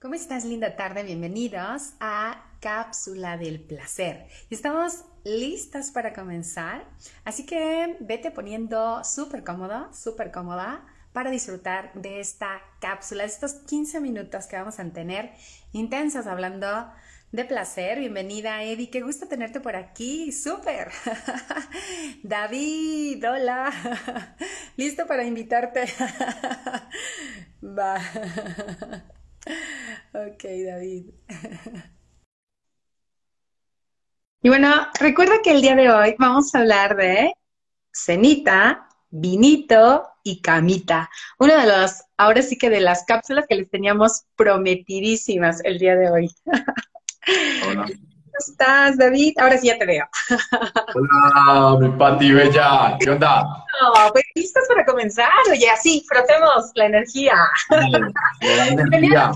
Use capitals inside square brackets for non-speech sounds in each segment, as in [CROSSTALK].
¿Cómo estás, linda tarde? Bienvenidos a Cápsula del Placer. Estamos listas para comenzar, así que vete poniendo súper cómodo, súper cómoda para disfrutar de esta cápsula, de estos 15 minutos que vamos a tener intensos hablando de placer. Bienvenida, Eddie. Qué gusto tenerte por aquí. Súper. [LAUGHS] David, hola. [LAUGHS] Listo para invitarte. [LAUGHS] Va. Ok, David. [LAUGHS] Y bueno, recuerda que el día de hoy vamos a hablar de cenita, vinito y camita. Una de las, ahora sí que de las cápsulas que les teníamos prometidísimas el día de hoy. [LAUGHS] Hola. ¿Cómo estás, David? Ahora sí ya te veo. [LAUGHS] Hola, mi Pati Bella. ¿Qué onda? Oh, pues listos para comenzar. Oye, así, frotemos la energía. La energía.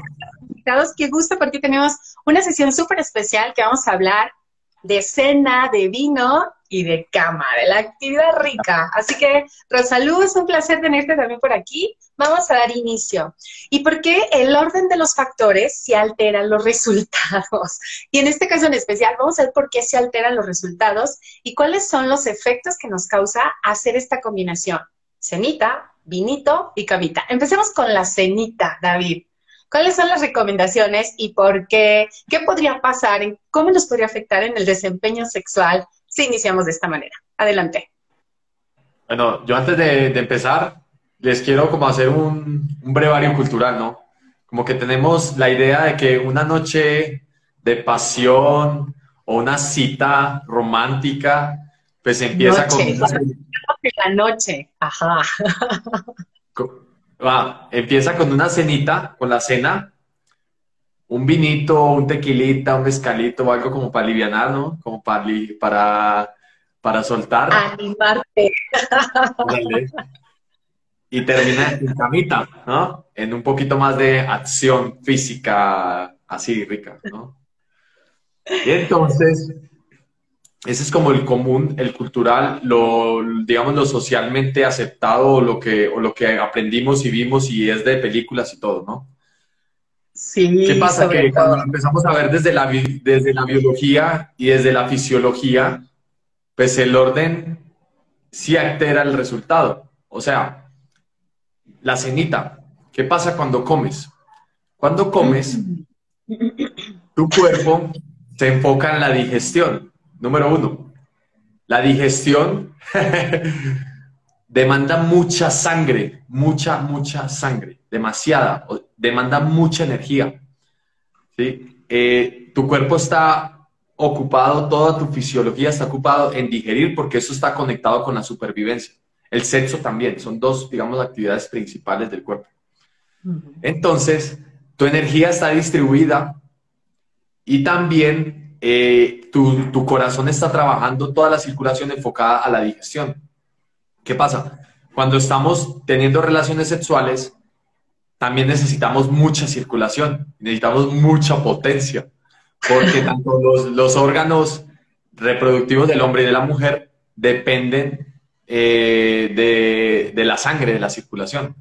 Qué gusto porque tenemos una sesión súper especial que vamos a hablar de cena, de vino y de cama, de la actividad rica. Así que, Rosalú, es un placer tenerte también por aquí. Vamos a dar inicio. ¿Y por qué el orden de los factores se alteran los resultados? Y en este caso en especial, vamos a ver por qué se alteran los resultados y cuáles son los efectos que nos causa hacer esta combinación. Cenita, vinito y camita. Empecemos con la cenita, David. ¿Cuáles son las recomendaciones y por qué? ¿Qué podría pasar? ¿Cómo nos podría afectar en el desempeño sexual si iniciamos de esta manera? Adelante. Bueno, yo antes de, de empezar, les quiero como hacer un, un, brevario cultural, ¿no? Como que tenemos la idea de que una noche de pasión o una cita romántica, pues empieza noche. con... [LAUGHS] La noche, ajá. Va, empieza con una cenita, con la cena, un vinito, un tequilita, un mezcalito o algo como para aliviar, ¿no? Como para, para, para soltar. Animarte. Y termina en camita, ¿no? En un poquito más de acción física así rica, ¿no? Y entonces, ese es como el común, el cultural, lo, digamos, lo socialmente aceptado, o lo que, o lo que aprendimos y vimos y es de películas y todo, ¿no? Sí. ¿Qué pasa? Que todo. cuando empezamos a ver desde la, desde la biología y desde la fisiología, pues el orden sí altera el resultado. O sea, la cenita, ¿qué pasa cuando comes? Cuando comes, tu cuerpo se enfoca en la digestión. Número uno, la digestión [LAUGHS] demanda mucha sangre, mucha, mucha sangre, demasiada, demanda mucha energía. ¿sí? Eh, tu cuerpo está ocupado, toda tu fisiología está ocupado en digerir porque eso está conectado con la supervivencia. El sexo también, son dos, digamos, actividades principales del cuerpo. Entonces, tu energía está distribuida y también eh, tu, corazón está trabajando toda la circulación enfocada a la digestión. ¿Qué pasa? Cuando estamos teniendo relaciones sexuales, también necesitamos mucha circulación, necesitamos mucha potencia, porque tanto los, los, órganos reproductivos del hombre y de la mujer dependen eh, de, de la sangre, de la circulación.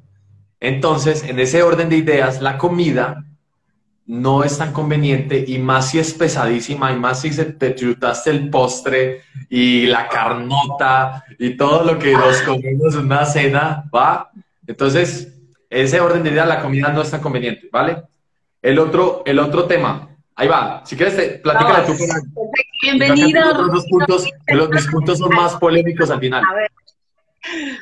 Entonces, en ese orden de ideas, la comida no es tan conveniente y más si es pesadísima y más si se te chutaste el postre y la carnota y todo lo que nos comimos en una cena, ¿va? Entonces, ese orden de idea, la comida no es tan conveniente, ¿vale? El otro, el otro tema, ahí va, si quieres, te, platícala tú. Bienvenido. Los dos puntos, los, puntos son más polémicos al final. A ver.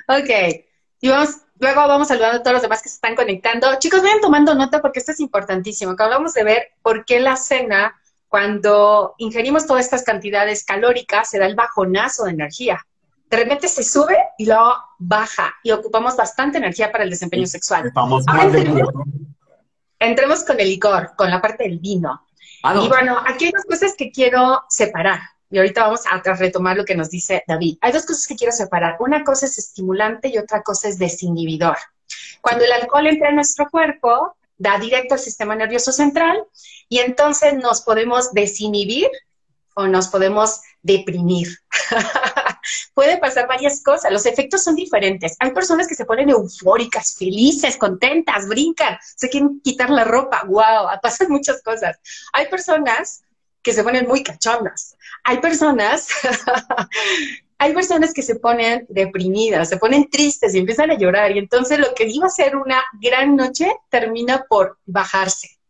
Ok, y vamos Luego vamos saludando a todos los demás que se están conectando. Chicos, vayan tomando nota porque esto es importantísimo. Que hablamos de ver por qué la cena, cuando ingerimos todas estas cantidades calóricas, se da el bajonazo de energía. De repente se sube y luego baja y ocupamos bastante energía para el desempeño sexual. Vamos Ahora entremos, entremos con el licor, con la parte del vino. Ah, no. Y bueno, aquí hay dos cosas que quiero separar. Y ahorita vamos a retomar lo que nos dice David. Hay dos cosas que quiero separar. Una cosa es estimulante y otra cosa es desinhibidor. Cuando el alcohol entra en nuestro cuerpo, da directo al sistema nervioso central y entonces nos podemos desinhibir o nos podemos deprimir. [LAUGHS] puede pasar varias cosas. Los efectos son diferentes. Hay personas que se ponen eufóricas, felices, contentas, brincan, se quieren quitar la ropa. ¡Wow! Pasan muchas cosas. Hay personas que se ponen muy cachondas. Hay personas [LAUGHS] hay personas que se ponen deprimidas, se ponen tristes y empiezan a llorar y entonces lo que iba a ser una gran noche termina por bajarse.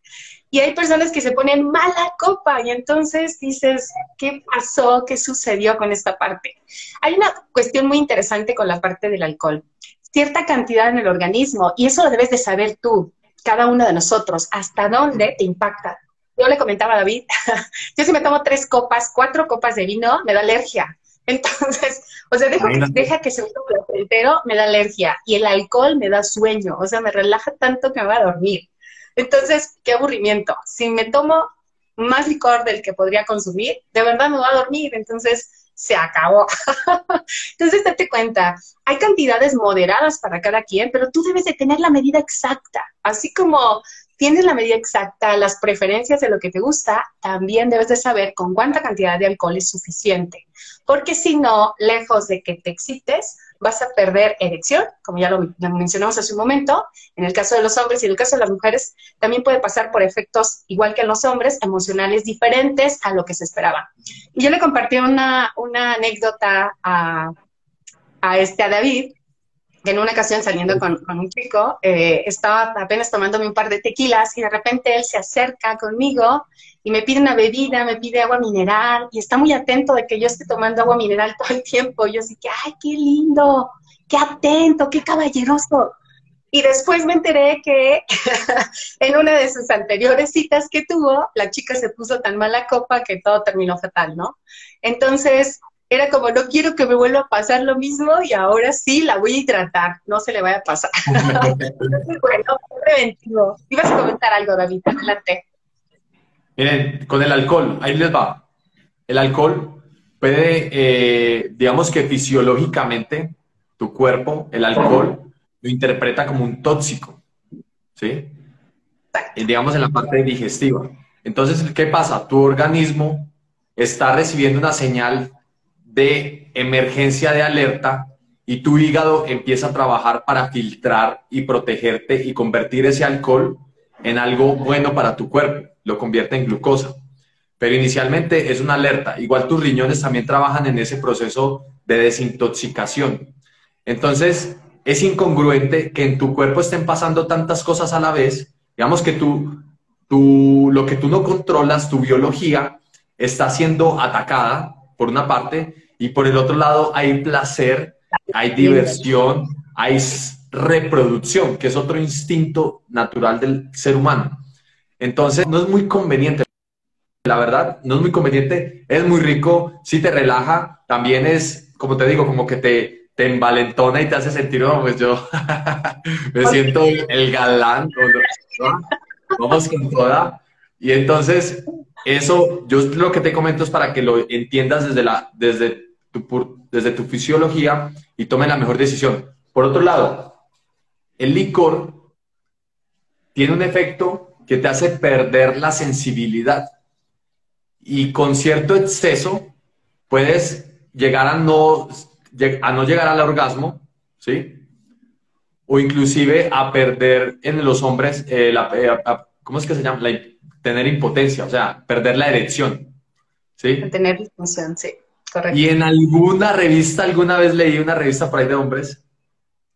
Y hay personas que se ponen mala copa y entonces dices, ¿qué pasó? ¿Qué sucedió con esta parte? Hay una cuestión muy interesante con la parte del alcohol. Cierta cantidad en el organismo, y eso lo debes de saber tú, cada uno de nosotros, hasta dónde te impacta. Yo le comentaba a David, [LAUGHS] yo si me tomo tres copas, cuatro copas de vino, me da alergia. [LAUGHS] Entonces, o sea, deja que, deja que se me entero, me da alergia. Y el alcohol me da sueño, o sea, me relaja tanto que me va a dormir. Entonces, qué aburrimiento. Si me tomo más licor del que podría consumir, de verdad me va a dormir. Entonces, se acabó. [LAUGHS] Entonces, date cuenta, hay cantidades moderadas para cada quien, pero tú debes de tener la medida exacta. Así como tienes la medida exacta, las preferencias de lo que te gusta, también debes de saber con cuánta cantidad de alcohol es suficiente. Porque si no, lejos de que te excites, vas a perder erección, como ya lo, mencionamos hace un momento. En el caso de los hombres y en el caso de las mujeres, también puede pasar por efectos, igual que en los hombres, emocionales diferentes a lo que se esperaba. Y yo le compartí una, una anécdota a, a, este, a David, en una ocasión saliendo con, un chico, eh, estaba apenas tomándome un par de tequilas y de repente él se acerca conmigo y me pide una bebida, me pide agua mineral y está muy atento de que yo esté tomando agua mineral todo el tiempo. Yo así que, ay, qué lindo, qué atento, qué caballeroso. Y después me enteré que [LAUGHS] en una de sus anteriores citas que tuvo, la chica se puso tan mala copa que todo terminó fatal, ¿no? Entonces, era como, no quiero que me vuelva a pasar lo mismo y ahora sí la voy a hidratar, no se le vaya a pasar. [LAUGHS] [LAUGHS] bueno, preventivo. Ibas a comentar algo, David, adelante. Miren, con el alcohol, ahí les va. El alcohol puede, eh, digamos que fisiológicamente, tu cuerpo, el alcohol, lo interpreta como un tóxico, ¿sí? digamos en la parte digestiva. Entonces, ¿qué pasa? Tu organismo está recibiendo una señal de emergencia de alerta y tu hígado empieza a trabajar para filtrar y protegerte y convertir ese alcohol en algo bueno para tu cuerpo, lo convierte en glucosa. Pero inicialmente es una alerta. Igual tus riñones también trabajan en ese proceso de desintoxicación. Entonces, es incongruente que en tu cuerpo estén pasando tantas cosas a la vez. Digamos que tú, tú, lo que tú no controlas, tu biología, está siendo atacada por una parte, y por el otro lado hay placer, hay diversión, hay reproducción, que es otro instinto natural del ser humano. Entonces, no es muy conveniente, la verdad, no es muy conveniente, es muy rico, si te relaja, también es, como te digo, como que te, te envalentona y te hace sentir, oh, pues yo [LAUGHS] me siento el galán, vamos con toda. Y entonces, eso, yo lo que te comento es para que lo entiendas desde, la, desde, tu, desde tu fisiología y tome la mejor decisión. Por otro lado, el licor tiene un efecto que te hace perder la sensibilidad y con cierto exceso puedes llegar a no, a no llegar al orgasmo, ¿sí? O inclusive a perder en los hombres, eh, la, eh, ¿cómo es que se llama? La, tener impotencia, o sea, perder la erección. ¿Sí? Tener disfunción, sí, correcto. Y en alguna revista, alguna vez leí una revista por ahí de hombres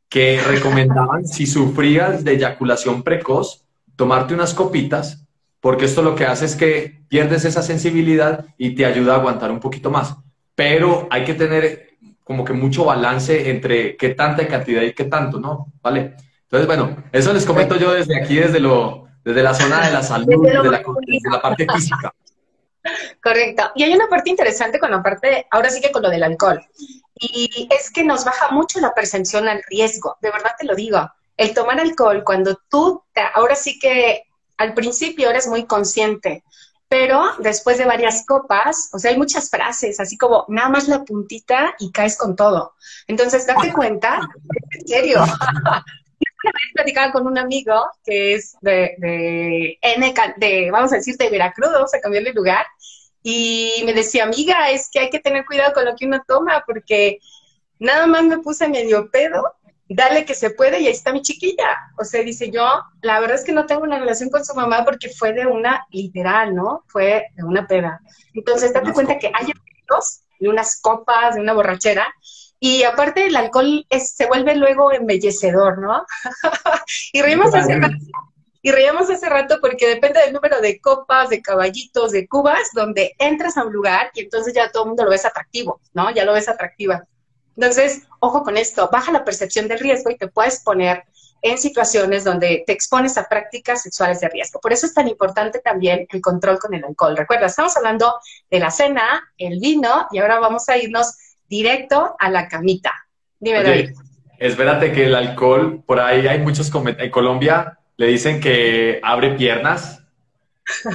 que recomendaban, si sufrías de eyaculación precoz, tomarte unas copitas, porque esto lo que hace es que pierdes esa sensibilidad y te ayuda a aguantar un poquito más. Pero hay que tener como que mucho balance entre qué tanta cantidad y qué tanto, ¿no? ¿Vale? Entonces, bueno, eso les comento yo desde aquí, desde lo, desde la zona de la salud, de la, parte física. Correcto. Y hay una parte interesante con la parte, ahora sí que con lo del alcohol. Y es que nos baja mucho la percepción al riesgo, de verdad te lo digo. El tomar alcohol, cuando tú, ahora sí que al principio eres muy consciente, pero después de varias copas, o sea, hay muchas frases, así como nada más la puntita y caes con todo. Entonces, date cuenta, en serio, platicaba con un amigo que es de, de, N, de, vamos a decir, de Veracruz, vamos a cambiarle lugar, y me decía, amiga, es que hay que tener cuidado con lo que uno toma porque nada más me puse medio pedo, dale que se puede y ahí está mi chiquilla. O sea, dice yo, la verdad es que no tengo una relación con su mamá porque fue de una, literal, ¿no? Fue de una peda. Entonces, date cuenta que hay de unas copas, de una borrachera, y aparte el alcohol se vuelve luego embellecedor, ¿no? [LAUGHS] y reímos hace rato, y reímos hace rato porque depende del número de copas, de caballitos, de cubas, donde entras a un lugar y entonces ya todo el mundo lo ves atractivo, ¿no? Ya lo ves atractiva. Entonces, ojo con esto, baja la percepción del riesgo y te puedes poner en situaciones donde te expones a prácticas sexuales de riesgo. Por eso es tan importante también el control con el alcohol. Recuerda, estamos hablando de la cena, el vino, y ahora vamos a irnos directo a la camita. Dime, David. Espérate que el alcohol, por ahí hay muchos en Colombia le dicen que abre piernas,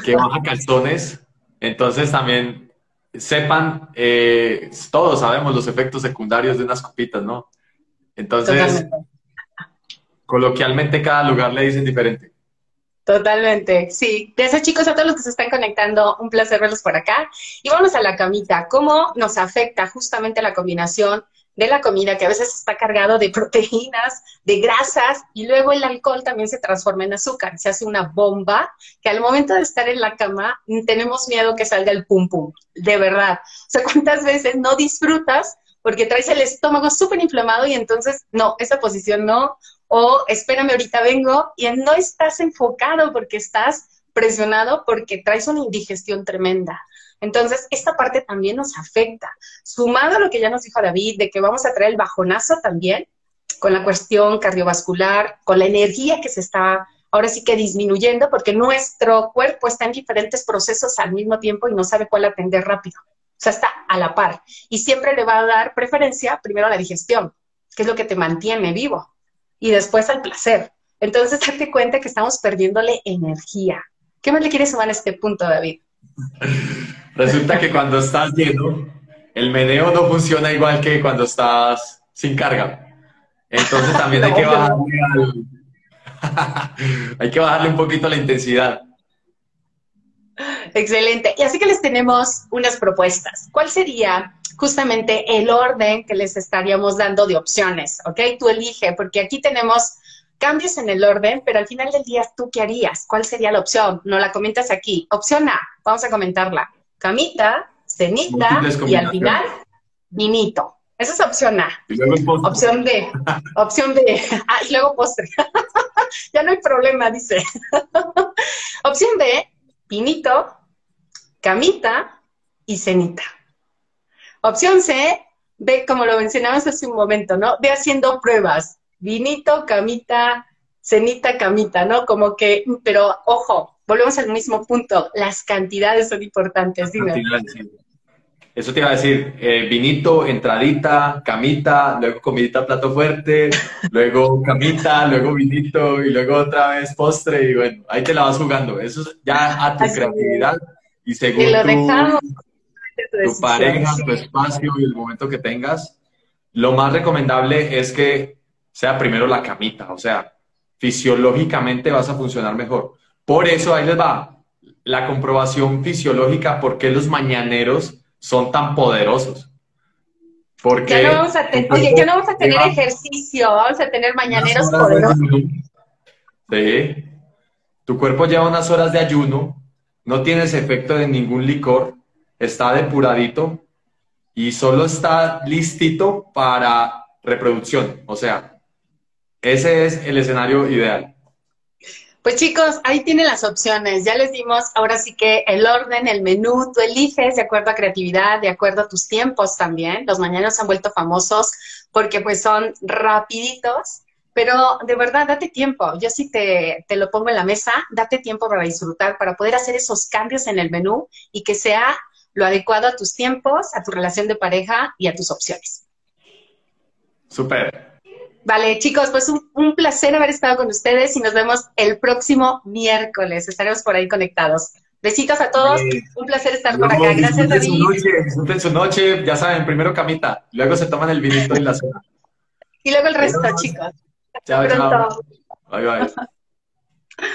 que baja [LAUGHS] calzones, entonces también sepan, eh, todos sabemos los efectos secundarios de unas copitas, ¿no? Entonces, coloquialmente cada lugar le dicen diferente. Totalmente, sí. Gracias chicos a todos los que se están conectando, un placer verlos por acá. Y vamos a la camita, ¿cómo nos afecta justamente la combinación de la comida, que a veces está cargado de [LAUGHS] proteínas, de grasas, y luego el alcohol también se transforma en azúcar, se hace una bomba, que al momento de estar en la cama tenemos miedo que salga el pum pum, de verdad. O sea, ¿cuántas veces no disfrutas porque traes el estómago súper inflamado y entonces, no, esa posición no, o espérame, ahorita vengo, y no estás enfocado porque estás presionado porque traes una indigestión tremenda. Entonces, esta parte también nos afecta. Sumado a lo que ya nos dijo David, de que vamos a traer el bajonazo también, con la cuestión cardiovascular, con la energía que se está ahora sí que disminuyendo, porque nuestro cuerpo está en diferentes procesos al mismo tiempo y no sabe cuál atender rápido. O sea, está a la par. Y siempre le va a dar preferencia primero a la digestión, que es lo que te mantiene vivo, y después al placer. Entonces, date cuenta que estamos perdiéndole energía. ¿Qué más le quieres sumar a este punto, David? Resulta que cuando estás lleno, el meneo no funciona igual que cuando estás sin carga. Entonces también [LAUGHS] hay que bajarle [LAUGHS] hay que bajarle un poquito la intensidad. Excelente. Y así que les tenemos unas propuestas. ¿Cuál sería justamente el orden que les estaríamos dando de opciones? ¿Ok? Tú elige, porque aquí tenemos cambios en el orden, pero al final del día, ¿tú qué harías? ¿Cuál sería la opción? No la comentas aquí. Opción A, vamos a comentarla camita, cenita y al final vinito. Esa es opción A. Opción B. opción B. [LAUGHS] Ah, y luego postre. [LAUGHS] ya no hay problema, dice. [LAUGHS] opción B, vinito, camita y cenita. Opción C, ve como lo mencionabas hace un momento, ¿no? Ve haciendo pruebas. Vinito, camita, cenita, camita, ¿no? Como que, pero ojo, volvemos al mismo punto, las cantidades son importantes, dime. Eso te iba a decir, eh, vinito, entradita, camita, luego comidita, plato fuerte, [LAUGHS] luego camita, luego vinito y luego otra vez postre y bueno, ahí te la vas jugando. Eso es ya a tu creatividad y según tu, pareja, tu espacio y el momento que tengas, lo más recomendable es que sea primero la camita, o sea, fisiológicamente vas a funcionar mejor. Por eso ahí les va la comprobación fisiológica por qué los mañaneros son tan poderosos. Porque ya no vamos a, oye, ya no vamos a tener ejercicio, vamos a tener mañaneros poderosos. Sí. Tu cuerpo lleva unas horas de ayuno, no tienes efecto de ningún licor, está depuradito y solo está listito para reproducción. O sea, ese es el escenario ideal. Pues chicos, ahí tienen las opciones. Ya les dimos ahora sí que el orden, el menú, tú eliges de acuerdo a creatividad, de acuerdo a tus tiempos también. Los mañanos han vuelto famosos porque pues son rapiditos, pero de verdad date tiempo. Yo sí te, te lo pongo en la mesa, date tiempo para disfrutar, para poder hacer esos cambios en el menú y que sea lo adecuado a tus tiempos, a tu relación de pareja y a tus opciones. Súper. Vale, chicos, pues un, placer haber estado con ustedes y nos vemos el próximo miércoles. Estaremos por ahí conectados. Besitos a todos, un placer estar por acá. Gracias, David. Su noche, disfruten su noche, ya saben, primero camita, luego se toman el vinito y la cena. Y luego el resto, chicos. Chao, chao. Bye, bye. [LAUGHS]